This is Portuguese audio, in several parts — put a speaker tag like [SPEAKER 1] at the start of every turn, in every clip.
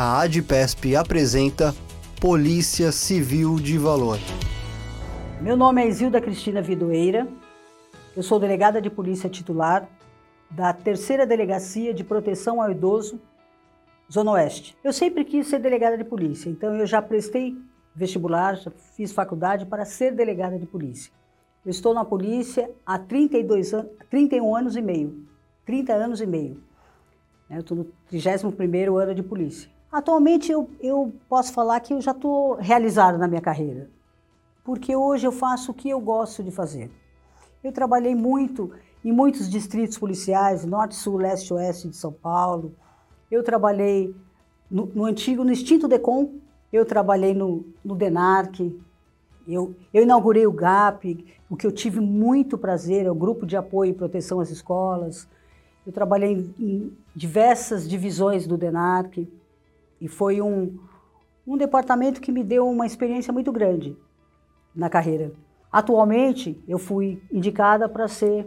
[SPEAKER 1] a ADPESP apresenta Polícia Civil de Valor.
[SPEAKER 2] Meu nome é Isilda Cristina Vidoeira, eu sou delegada de polícia titular da Terceira Delegacia de Proteção ao Idoso, Zona Oeste. Eu sempre quis ser delegada de polícia, então eu já prestei vestibular, já fiz faculdade para ser delegada de polícia. Eu estou na polícia há 32 anos, 31 anos e meio. 30 anos e meio. Eu estou no 31º ano de polícia. Atualmente eu, eu posso falar que eu já estou realizada na minha carreira, porque hoje eu faço o que eu gosto de fazer. Eu trabalhei muito em muitos distritos policiais, norte, sul, leste, oeste de São Paulo. Eu trabalhei no, no antigo, no extinto DECOM, eu trabalhei no, no DENARC, eu, eu, inaugurei o GAP, o que eu tive muito prazer, é o Grupo de Apoio e Proteção às Escolas. Eu trabalhei em, em diversas divisões do DENARC. E foi um, um departamento que me deu uma experiência muito grande na carreira. Atualmente, eu fui indicada para ser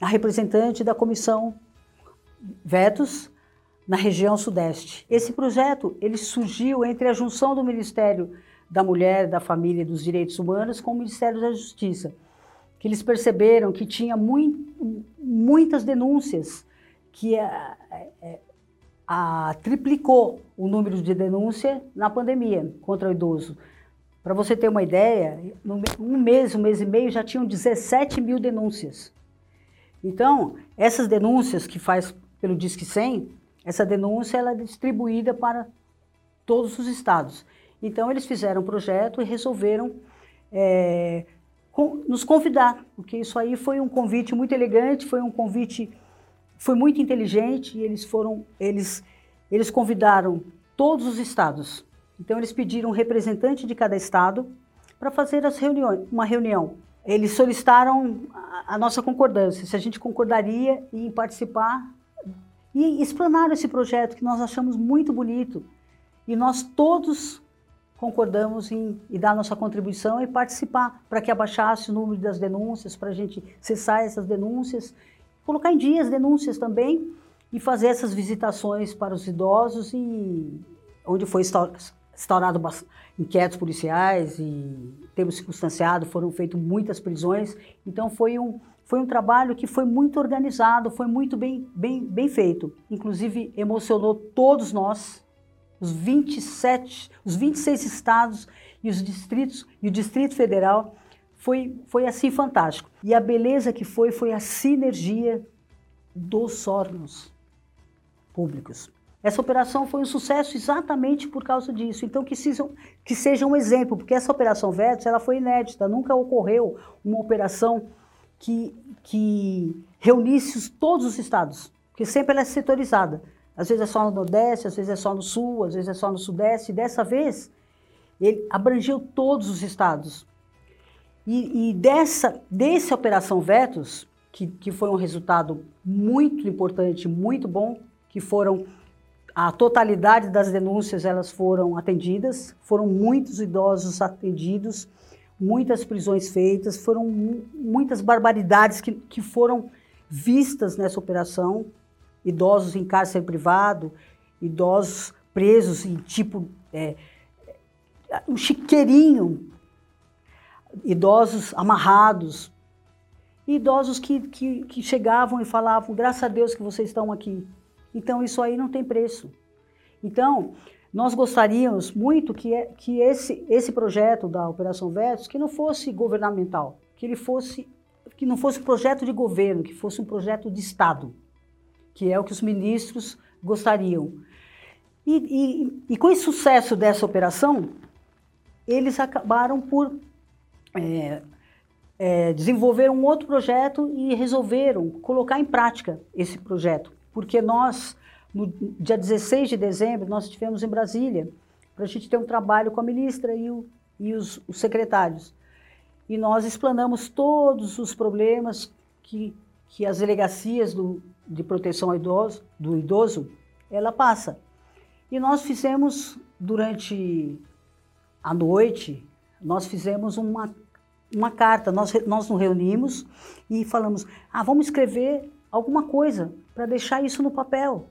[SPEAKER 2] a representante da comissão Vetos na região Sudeste. Esse projeto ele surgiu entre a junção do Ministério da Mulher, da Família e dos Direitos Humanos com o Ministério da Justiça, que eles perceberam que tinha muito, muitas denúncias que a, triplicou o número de denúncia na pandemia contra o idoso. Para você ter uma ideia, um mês, um mês e meio já tinham 17 mil denúncias. Então, essas denúncias que faz pelo Disque 100, essa denúncia ela é distribuída para todos os estados. Então, eles fizeram um projeto e resolveram é, com, nos convidar, porque isso aí foi um convite muito elegante, foi um convite foi muito inteligente e eles foram, eles, eles convidaram todos os estados. Então eles pediram um representante de cada estado para fazer as reuniões, uma reunião. Eles solicitaram a, a nossa concordância, se a gente concordaria em participar e explanaram esse projeto que nós achamos muito bonito e nós todos concordamos em, em dar nossa contribuição e participar para que abaixasse o número das denúncias, para a gente cessar essas denúncias colocar em dia as denúncias também e fazer essas visitações para os idosos e onde foi instaurado inquéritos policiais e temos circunstanciado, foram feitas muitas prisões. Então foi um, foi um trabalho que foi muito organizado, foi muito bem, bem, bem feito. Inclusive emocionou todos nós, os 27, os 26 estados e os distritos e o Distrito Federal foi, foi assim fantástico. E a beleza que foi, foi a sinergia dos órgãos públicos. Essa operação foi um sucesso exatamente por causa disso. Então, que, sejam, que seja um exemplo, porque essa operação VETS ela foi inédita, nunca ocorreu uma operação que, que reunisse todos os estados, porque sempre ela é setorizada. Às vezes é só no Nordeste, às vezes é só no Sul, às vezes é só no Sudeste. Dessa vez, ele abrangeu todos os estados. E, e dessa, dessa Operação Vetos, que, que foi um resultado muito importante, muito bom, que foram a totalidade das denúncias elas foram atendidas, foram muitos idosos atendidos, muitas prisões feitas, foram muitas barbaridades que, que foram vistas nessa operação, idosos em cárcere privado, idosos presos em tipo é, um chiqueirinho idosos amarrados, idosos que, que, que chegavam e falavam, graças a Deus que vocês estão aqui. Então, isso aí não tem preço. Então, nós gostaríamos muito que, que esse, esse projeto da Operação Vetos, que não fosse governamental, que ele fosse, que não fosse um projeto de governo, que fosse um projeto de Estado, que é o que os ministros gostariam. E, e, e com esse sucesso dessa operação, eles acabaram por é, é, desenvolveram um outro projeto e resolveram colocar em prática esse projeto. Porque nós, no dia 16 de dezembro, nós estivemos em Brasília para a gente ter um trabalho com a ministra e, o, e os, os, secretários. E nós explanamos todos os problemas que, que as delegacias do, de proteção ao idoso, do idoso, ela passa. E nós fizemos durante a noite, nós fizemos uma uma carta. Nós, nós nos reunimos e falamos: ah, vamos escrever alguma coisa para deixar isso no papel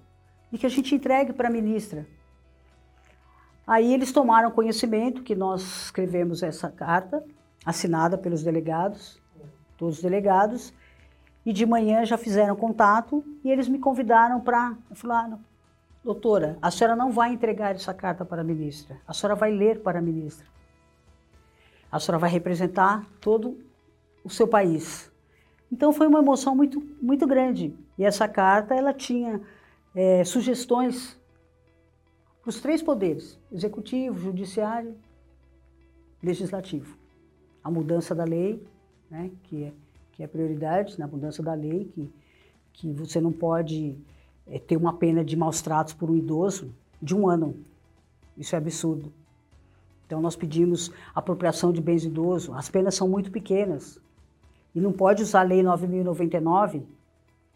[SPEAKER 2] e que a gente entregue para a ministra. Aí eles tomaram conhecimento que nós escrevemos essa carta, assinada pelos delegados, todos os delegados, e de manhã já fizeram contato e eles me convidaram para. Falaram, doutora, a senhora não vai entregar essa carta para a ministra, a senhora vai ler para a ministra. A senhora vai representar todo o seu país. Então foi uma emoção muito, muito grande. E essa carta ela tinha é, sugestões para os três poderes: executivo, judiciário, legislativo. A mudança da lei, né, que, é, que é prioridade na mudança da lei, que, que você não pode é, ter uma pena de maus tratos por um idoso de um ano. Isso é absurdo. Então nós pedimos apropriação de bens idosos. As penas são muito pequenas. E não pode usar a lei 9099,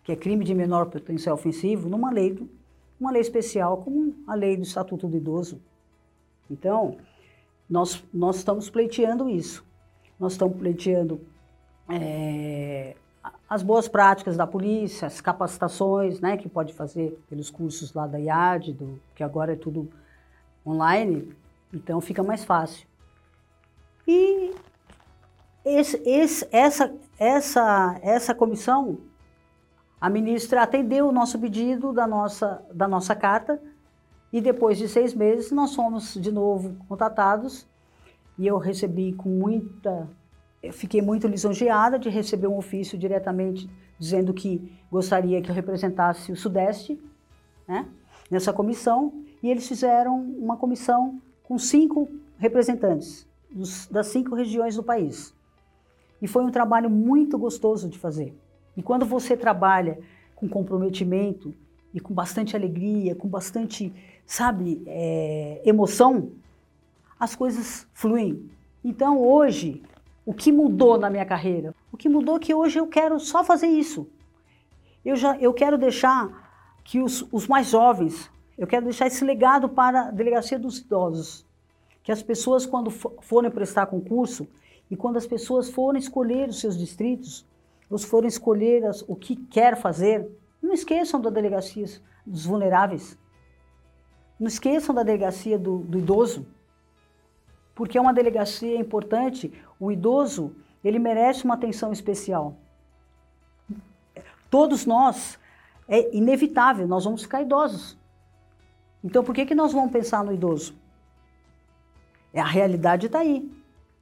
[SPEAKER 2] que é crime de menor potencial ofensivo, numa lei uma lei especial como a lei do Estatuto do Idoso. Então, nós, nós estamos pleiteando isso. Nós estamos pleiteando é, as boas práticas da polícia, as capacitações né, que pode fazer pelos cursos lá da IAD, do, que agora é tudo online, então fica mais fácil. E esse, esse, essa, essa, essa comissão a ministra atendeu o nosso pedido da nossa, da nossa carta e depois de seis meses nós fomos de novo contatados e eu recebi com muita, fiquei muito lisonjeada de receber um ofício diretamente dizendo que gostaria que eu representasse o Sudeste, né, nessa comissão e eles fizeram uma comissão com cinco representantes dos, das cinco regiões do país. E foi um trabalho muito gostoso de fazer. E quando você trabalha com comprometimento e com bastante alegria, com bastante, sabe, é, emoção, as coisas fluem. Então hoje, o que mudou na minha carreira? O que mudou é que hoje eu quero só fazer isso. Eu, já, eu quero deixar que os, os mais jovens, eu quero deixar esse legado para a Delegacia dos Idosos. Que as pessoas, quando forem prestar concurso e quando as pessoas forem escolher os seus distritos, os forem escolher as, o que quer fazer, não esqueçam da delegacia dos vulneráveis. Não esqueçam da delegacia do, do idoso, porque é uma delegacia importante. O idoso, ele merece uma atenção especial. Todos nós, é inevitável, nós vamos ficar idosos. Então, por que, que nós vamos pensar no idoso? É, a realidade está aí.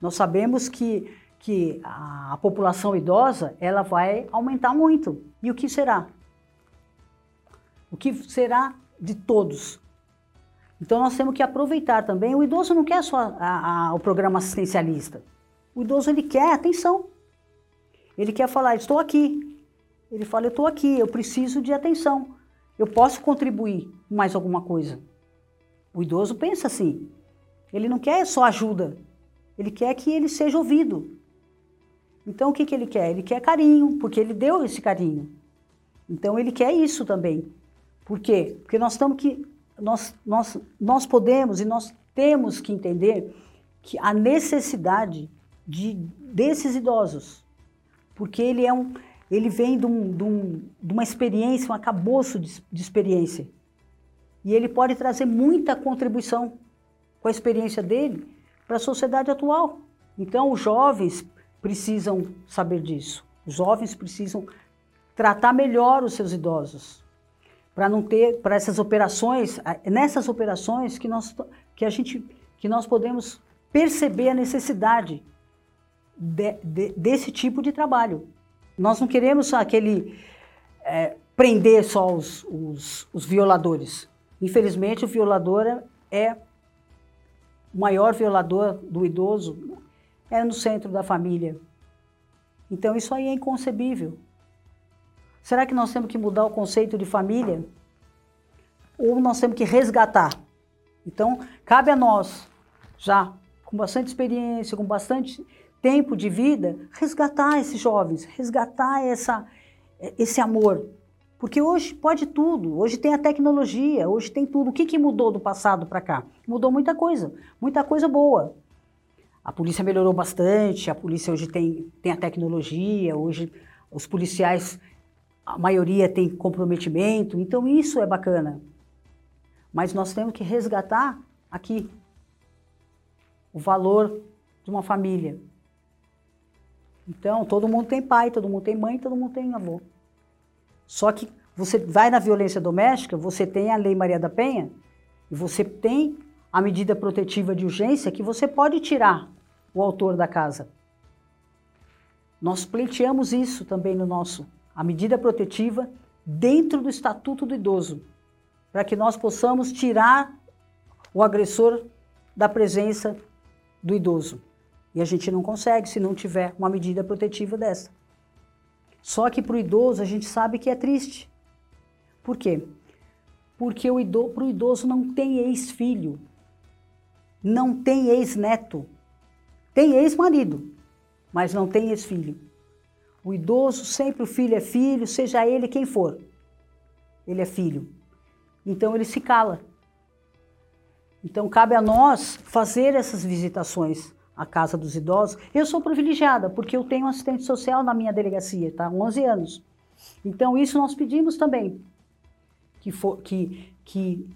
[SPEAKER 2] Nós sabemos que que a, população idosa ela vai aumentar muito. E o que será? O que será de todos? Então nós temos que aproveitar também. O idoso não quer só a, a, o programa assistencialista. O idoso ele quer atenção. Ele quer falar, estou aqui. Ele fala, eu estou aqui, eu preciso de atenção. Eu posso contribuir com mais alguma coisa. O idoso pensa assim. Ele não quer só ajuda. Ele quer que ele seja ouvido. Então o que, que ele quer? Ele quer carinho, porque ele deu esse carinho. Então ele quer isso também. Por quê? Porque nós estamos que nós, nós, nós podemos e nós temos que entender que a necessidade de, desses idosos, porque ele é um, ele vem de, um, de, um, de uma experiência, um acabouço de, de experiência, e ele pode trazer muita contribuição com a experiência dele para a sociedade atual. Então, os jovens precisam saber disso. Os jovens precisam tratar melhor os seus idosos para não ter para essas operações, nessas operações que nós que a gente que nós podemos perceber a necessidade de, de, desse tipo de trabalho. Nós não queremos aquele é, prender só os, os, os violadores. Infelizmente, o violador é o maior violador do idoso é no centro da família. Então isso aí é inconcebível. Será que nós temos que mudar o conceito de família? Ou nós temos que resgatar? Então, cabe a nós, já com bastante experiência, com bastante tempo de vida, resgatar esses jovens, resgatar essa, esse amor. Porque hoje pode tudo, hoje tem a tecnologia, hoje tem tudo. O que, que mudou do passado para cá? Mudou muita coisa, muita coisa boa. A polícia melhorou bastante, a polícia hoje tem, tem a tecnologia, hoje os policiais, a maioria tem comprometimento, então isso é bacana. Mas nós temos que resgatar aqui, o valor de uma família. Então, todo mundo tem pai, todo mundo tem mãe, todo mundo tem avô. Só que você vai na violência doméstica, você tem a Lei Maria da Penha e você tem a medida protetiva de urgência que você pode tirar o autor da casa. Nós pleiteamos isso também no nosso, a medida protetiva dentro do Estatuto do Idoso, para que nós possamos tirar o agressor da presença do idoso. E a gente não consegue se não tiver uma medida protetiva dessa. Só que para o idoso a gente sabe que é triste. Por quê? Porque o idoso, para o idoso não tem ex-filho, não tem ex-neto, tem ex-marido, mas não tem ex-filho. O idoso, sempre o filho é filho, seja ele quem for. Ele é filho. Então ele se cala. Então cabe a nós fazer essas visitações à casa dos idosos. Eu sou privilegiada porque eu tenho assistente social na minha delegacia, tá? 11 anos. Então isso nós pedimos também que for, que que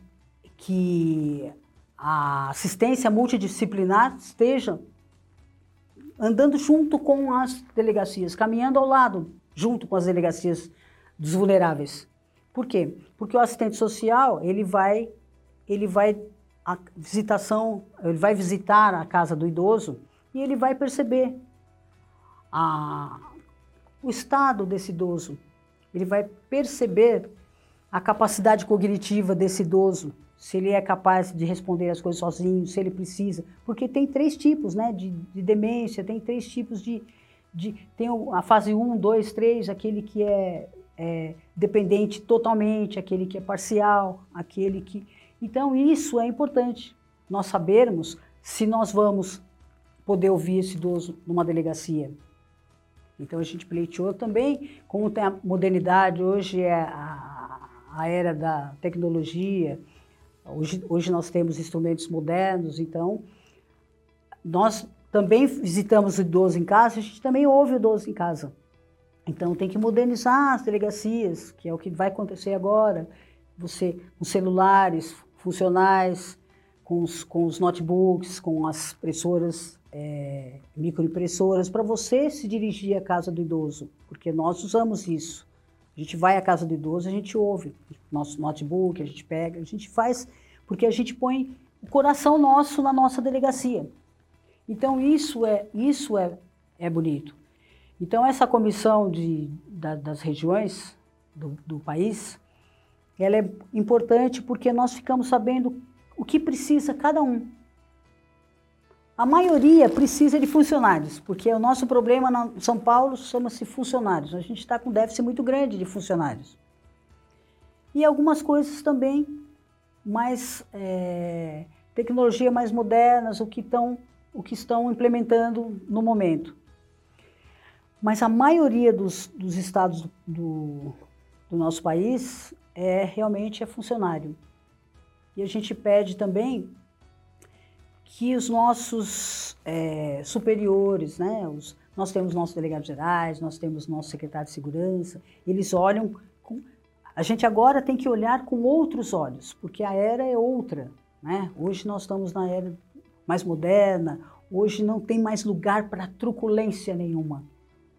[SPEAKER 2] que a assistência multidisciplinar esteja andando junto com as delegacias, caminhando ao lado, junto com as delegacias dos vulneráveis. Por quê? Porque o assistente social, ele vai, ele vai a visitação, ele vai visitar a casa do idoso e ele vai perceber a, o estado desse idoso. Ele vai perceber a capacidade cognitiva desse idoso, se ele é capaz de responder as coisas sozinho, se ele precisa. Porque tem três tipos né, de, de demência, tem três tipos de, de. Tem a fase 1, 2, 3, aquele que é, é dependente totalmente, aquele que é parcial, aquele que. Então, isso é importante, nós sabermos se nós vamos poder ouvir esse idoso numa delegacia. Então, a gente pleiteou também, como tem a modernidade, hoje é a, a era da tecnologia, hoje, hoje nós temos instrumentos modernos, então, nós também visitamos o idoso em casa, a gente também ouve o idoso em casa. Então, tem que modernizar as delegacias, que é o que vai acontecer agora. Você, com celulares, funcionais, com os, com os notebooks, com as impressoras, é, microimpressoras, para você se dirigir à casa do idoso, porque nós usamos isso. A gente vai à casa do idoso, a gente ouve nosso notebook, a gente pega, a gente faz, porque a gente põe o coração nosso na nossa delegacia. Então isso é isso é, é bonito. Então essa comissão de, da, das regiões do, do país, ela é importante porque nós ficamos sabendo o que precisa cada um. A maioria precisa de funcionários, porque o nosso problema na São Paulo chama-se funcionários. A gente está com um déficit muito grande de funcionários. E algumas coisas também mais é, tecnologia mais modernas, o que, estão, o que estão implementando no momento. Mas a maioria dos, dos estados do, do nosso país é realmente é funcionário. E a gente pede também que os nossos é, superiores, né, os, nós temos nossos delegados gerais, nós temos nosso secretário de segurança, eles olham com, a gente agora tem que olhar com outros olhos, porque a era é outra, né? Hoje nós estamos na era mais moderna, hoje não tem mais lugar para truculência nenhuma.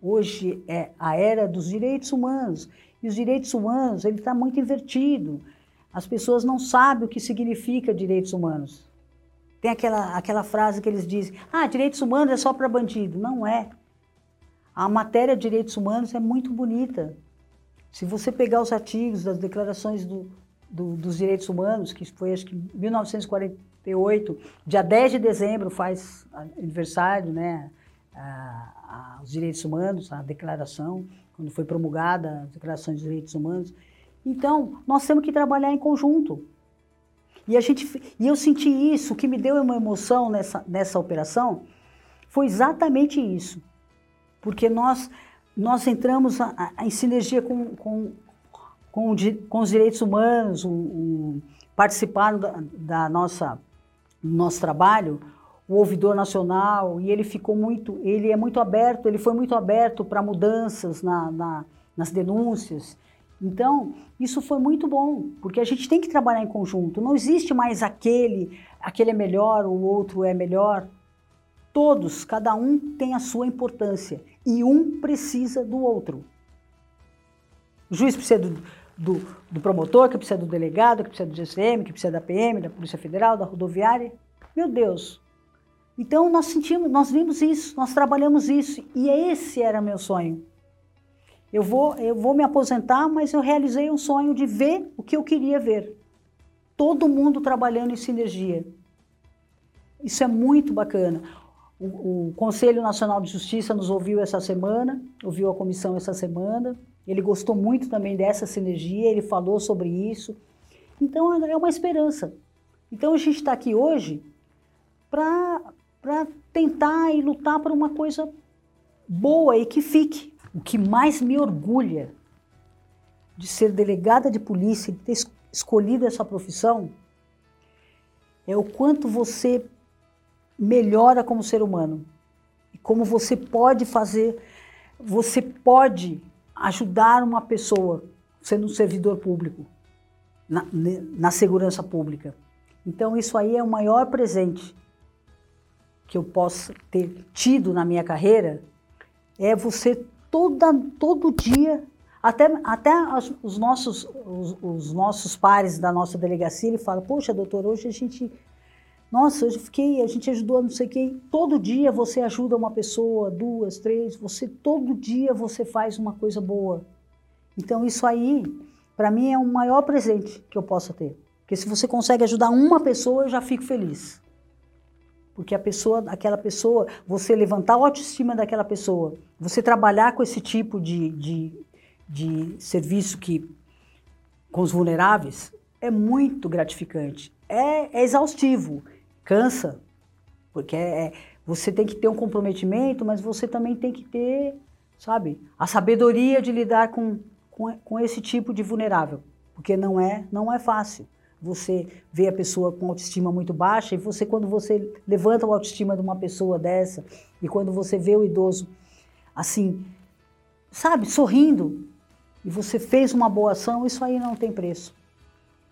[SPEAKER 2] Hoje é a era dos direitos humanos. E os direitos humanos, ele está muito invertido. As pessoas não sabem o que significa direitos humanos. Tem aquela, aquela frase que eles dizem, ah, direitos humanos é só para bandido. Não é. A matéria de direitos humanos é muito bonita. Se você pegar os artigos das declarações do, do, dos direitos humanos, que foi acho que 1948, dia 10 de dezembro faz aniversário, né? a, a, os direitos humanos, a declaração, quando foi promulgada a Declaração de Direitos Humanos. Então, nós temos que trabalhar em conjunto. E, a gente, e eu senti isso, o que me deu uma emoção nessa, nessa operação foi exatamente isso. Porque nós, nós entramos a, a, em sinergia com, com, com, com, os direitos humanos, um, um, participaram da, da nossa, do nosso trabalho, o ouvidor nacional e ele ficou muito, ele é muito aberto, ele foi muito aberto para mudanças na, na, nas denúncias. Então, isso foi muito bom, porque a gente tem que trabalhar em conjunto. Não existe mais aquele, aquele é melhor, o outro é melhor. Todos, cada um tem a sua importância e um precisa do outro. O juiz precisa do, do, do promotor, que precisa do delegado, que precisa do GCM, que precisa da PM, da Polícia Federal, da rodoviária. Meu Deus. Então nós sentimos, nós vimos isso, nós trabalhamos isso e esse era meu sonho. Eu vou, eu vou me aposentar, mas eu realizei um sonho de ver o que eu queria ver. Todo mundo trabalhando em sinergia. Isso é muito bacana. O, o, Conselho Nacional de Justiça nos ouviu essa semana, ouviu a comissão essa semana. Ele gostou muito também dessa sinergia, ele falou sobre isso. Então é uma esperança. Então a gente está aqui hoje para tentar e lutar por uma coisa boa e que fique. O que mais me orgulha de ser delegada de polícia, de ter escolhido essa profissão, é o quanto você melhora como ser humano. E como você pode fazer, você pode ajudar uma pessoa sendo um servidor público, na, na segurança pública. Então, isso aí é o maior presente que eu posso ter tido na minha carreira, é você toda, todo dia, até, até os, nossos, os, os, nossos pares da nossa delegacia, ele fala, poxa, doutor, hoje a gente, nossa, hoje fiquei, a gente ajudou não sei quem, todo dia você ajuda uma pessoa, duas, três, você, todo dia você faz uma coisa boa. Então isso aí, para mim, é o maior presente que eu possa ter. Porque se você consegue ajudar uma pessoa, eu já fico feliz. Porque a pessoa, aquela pessoa, você levantar a autoestima daquela pessoa, você trabalhar com esse tipo de, de, de serviço que com os vulneráveis é muito gratificante. É, é exaustivo, cansa, porque é, é, você tem que ter um comprometimento, mas você também tem que ter, sabe, a sabedoria de lidar com, com, com esse tipo de vulnerável, porque não é, não é fácil você vê a pessoa com autoestima muito baixa e você quando você levanta a autoestima de uma pessoa dessa e quando você vê o idoso assim, sabe, sorrindo e você fez uma boa ação, isso aí não tem preço.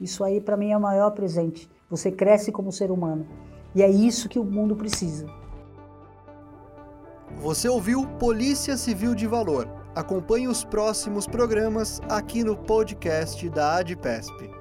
[SPEAKER 2] Isso aí para mim é o maior presente. Você cresce como ser humano. E é isso que o mundo precisa.
[SPEAKER 1] Você ouviu Polícia Civil de Valor. Acompanhe os próximos programas aqui no podcast da ADPESP.